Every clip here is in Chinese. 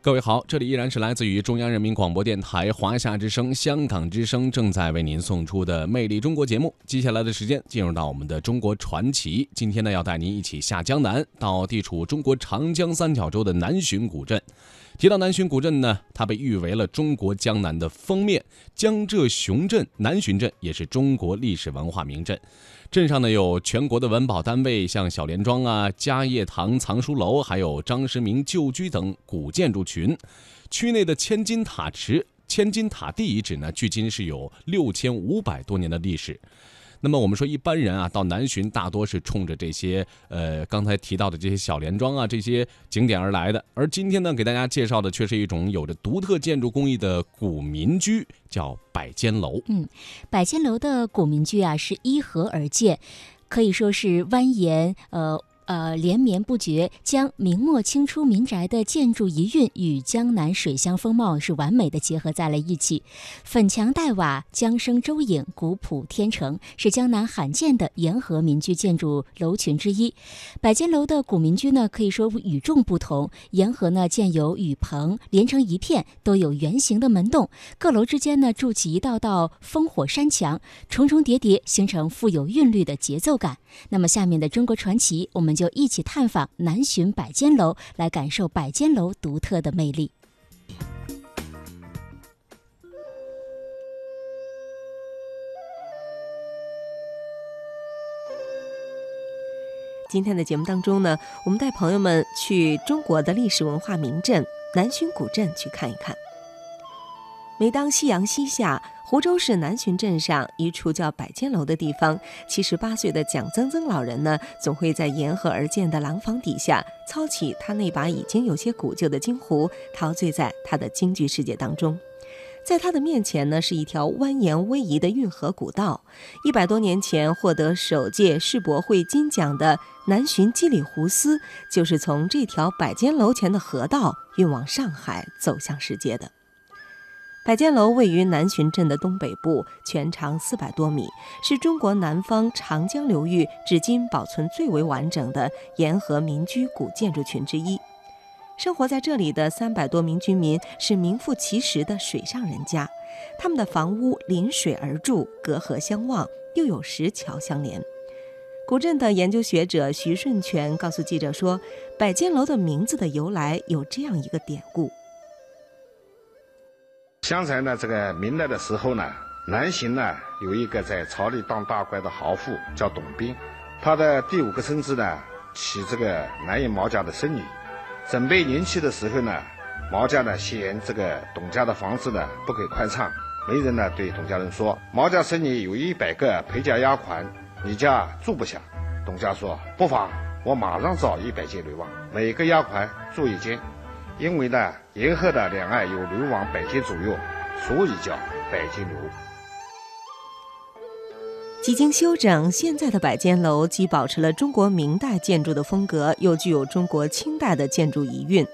各位好，这里依然是来自于中央人民广播电台华夏之声、香港之声正在为您送出的《魅力中国》节目。接下来的时间进入到我们的中国传奇，今天呢要带您一起下江南，到地处中国长江三角洲的南浔古镇。提到南浔古镇呢，它被誉为了中国江南的封面。江浙雄镇南浔镇也是中国历史文化名镇。镇上呢有全国的文保单位，像小莲庄啊、嘉业堂藏书楼，还有张时明旧居等古建筑群。区内的千金塔池、千金塔地遗址呢，距今是有六千五百多年的历史。那么我们说，一般人啊到南浔，大多是冲着这些呃刚才提到的这些小连庄啊这些景点而来的。而今天呢，给大家介绍的却是一种有着独特建筑工艺的古民居，叫百间楼。嗯，百间楼的古民居啊是依河而建，可以说是蜿蜒呃。呃，连绵不绝，将明末清初民宅的建筑遗韵与江南水乡风貌是完美的结合在了一起。粉墙黛瓦，江声舟影，古朴天成，是江南罕见的沿河民居建筑楼群之一。百间楼的古民居呢，可以说与众不同。沿河呢建有雨棚，连成一片，都有圆形的门洞。各楼之间呢筑起一道道烽火山墙，重重叠叠，形成富有韵律的节奏感。那么下面的中国传奇，我们。就一起探访南浔百间楼，来感受百间楼独特的魅力。今天的节目当中呢，我们带朋友们去中国的历史文化名镇南浔古镇去看一看。每当夕阳西下，湖州市南浔镇上一处叫百间楼的地方，七十八岁的蒋曾曾老人呢，总会在沿河而建的廊坊底下，操起他那把已经有些古旧的京胡，陶醉在他的京剧世界当中。在他的面前呢，是一条蜿蜒逶迤的运河古道。一百多年前获得首届世博会金奖的南浔鸡里湖丝，就是从这条百间楼前的河道运往上海，走向世界的。百间楼位于南浔镇的东北部，全长四百多米，是中国南方长江流域至今保存最为完整的沿河民居古建筑群之一。生活在这里的三百多名居民是名副其实的水上人家，他们的房屋临水而筑，隔河相望，又有石桥相连。古镇的研究学者徐顺全告诉记者说：“百间楼的名字的由来有这样一个典故。”相传呢，这个明代的时候呢，南浔呢有一个在朝里当大官的豪富叫董斌，他的第五个孙子呢娶这个南营毛家的孙女，准备迎娶的时候呢，毛家呢嫌这个董家的房子呢不够宽敞，媒人呢对董家人说，毛家孙女有一百个陪嫁丫鬟，你家住不下。董家说不妨，我马上找一百间楼房，每个丫鬟住一间。因为呢，沿河的两岸有流亡百间左右，所以叫百间楼。几经修整，现在的百间楼既保持了中国明代建筑的风格，又具有中国清代的建筑遗韵。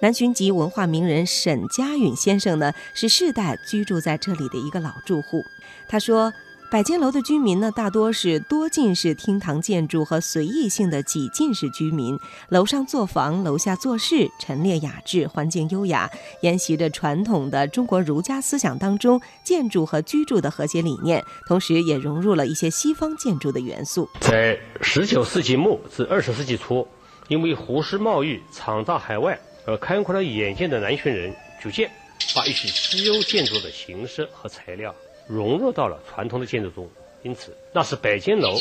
南浔籍文化名人沈家允先生呢，是世代居住在这里的一个老住户。他说。百间楼的居民呢，大多是多进式厅堂建筑和随意性的几进式居民。楼上作房，楼下做事，陈列雅致，环境优雅，沿袭着传统的中国儒家思想当中建筑和居住的和谐理念，同时也融入了一些西方建筑的元素。在十九世纪末至二十世纪初，因为胡适贸易闯到海外而开阔了眼界的南浔人，逐渐把一些西欧建筑的形式和材料。融入到了传统的建筑中，因此那是百间楼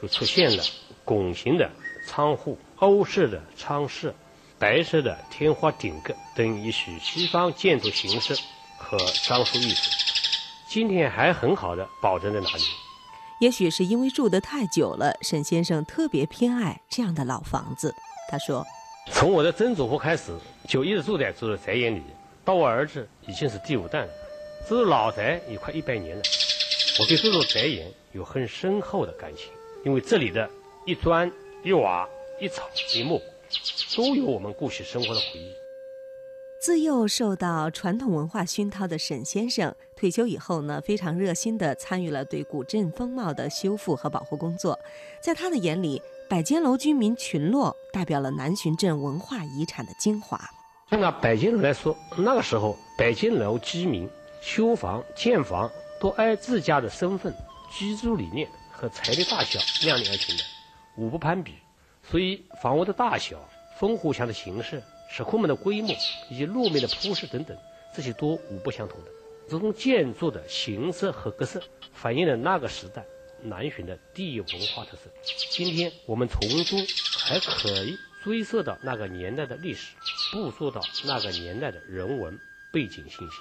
就出现了拱形的窗户、欧式的窗式、白色的天花顶格等一许西方建筑形式和装饰艺术，今天还很好的保存在哪里。也许是因为住得太久了，沈先生特别偏爱这样的老房子。他说：“从我的曾祖父开始，就一直住在这个宅院里，到我儿子已经是第五代了。”这座老宅也快一百年了，我对这座宅院有很深厚的感情，因为这里的一砖一瓦一草一木，都有我们过去生活的回忆。自幼受到传统文化熏陶的沈先生，退休以后呢，非常热心地参与了对古镇风貌的修复和保护工作。在他的眼里，百间楼居民群落代表了南浔镇文化遗产的精华。就拿百间楼来说，那个时候百间楼居民修房建房都按自家的身份、居住理念和财力大小量力而行的，五不攀比。所以房屋的大小、烽火墙的形式、石库门的规模以及路面的铺设等等，这些都五不相同的。这种建筑的形式和格式，反映了那个时代南浔的地域文化特色。今天我们从中还可以追溯到那个年代的历史，捕捉到那个年代的人文背景信息。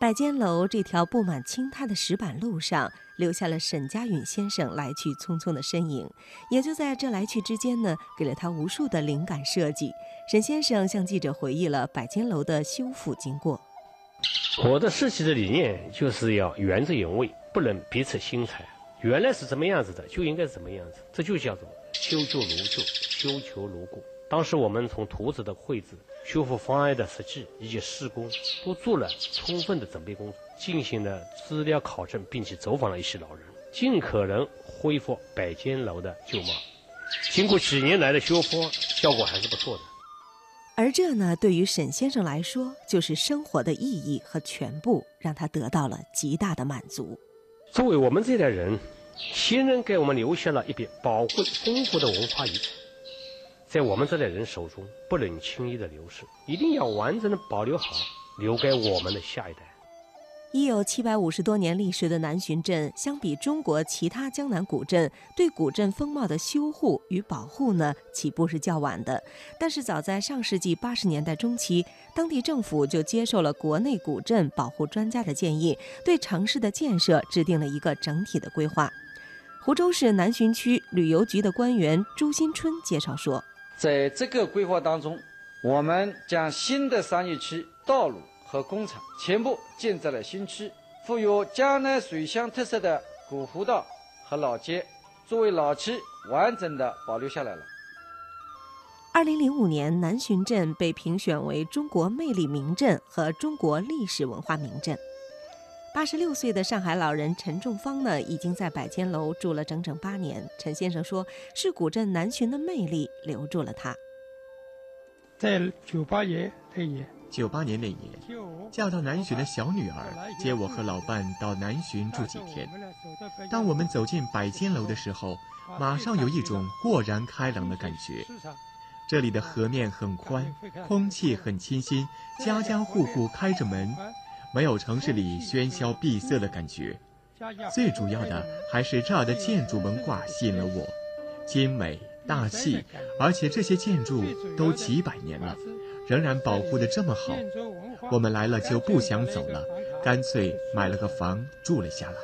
百间楼这条布满青苔的石板路上，留下了沈家允先生来去匆匆的身影。也就在这来去之间呢，给了他无数的灵感设计。沈先生向记者回忆了百间楼的修复经过。我的设计的理念就是要原汁原味，不能别出心裁。原来是怎么样子的，就应该是怎么样子，这就叫做修旧如旧，修求如故。当时我们从图纸的绘制、修复方案的设计以及施工，都做了充分的准备工作，进行了资料考证，并且走访了一些老人，尽可能恢复百间楼的旧貌。经过几年来的修复，效果还是不错的。而这呢，对于沈先生来说，就是生活的意义和全部，让他得到了极大的满足。作为我们这代人，先人给我们留下了一笔宝贵丰富的文化遗产。在我们这代人手中不能轻易的流失，一定要完整的保留好，留给我们的下一代。已有七百五十多年历史的南浔镇，相比中国其他江南古镇，对古镇风貌的修护与保护呢，起步是较晚的。但是早在上世纪八十年代中期，当地政府就接受了国内古镇保护专家的建议，对城市的建设制定了一个整体的规划。湖州市南浔区旅游局的官员朱新春介绍说。在这个规划当中，我们将新的商业区、道路和工厂全部建在了新区，富有江南水乡特色的古湖道和老街作为老区完整的保留下来了。二零零五年，南浔镇被评选为中国魅力名镇和中国历史文化名镇。八十六岁的上海老人陈仲芳呢，已经在百间楼住了整整八年。陈先生说：“是古镇南浔的魅力留住了他。”在九八年那年，九八年那年，嫁到南浔的小女儿接我和老伴到南浔住几天。当我们走进百间楼的时候，马上有一种豁然开朗的感觉。这里的河面很宽，空气很清新，家家户户开着门。没有城市里喧嚣闭塞的感觉，最主要的还是这儿的建筑文化吸引了我，精美大气，而且这些建筑都几百年了，仍然保护的这么好。我们来了就不想走了，干脆买了个房住了下来。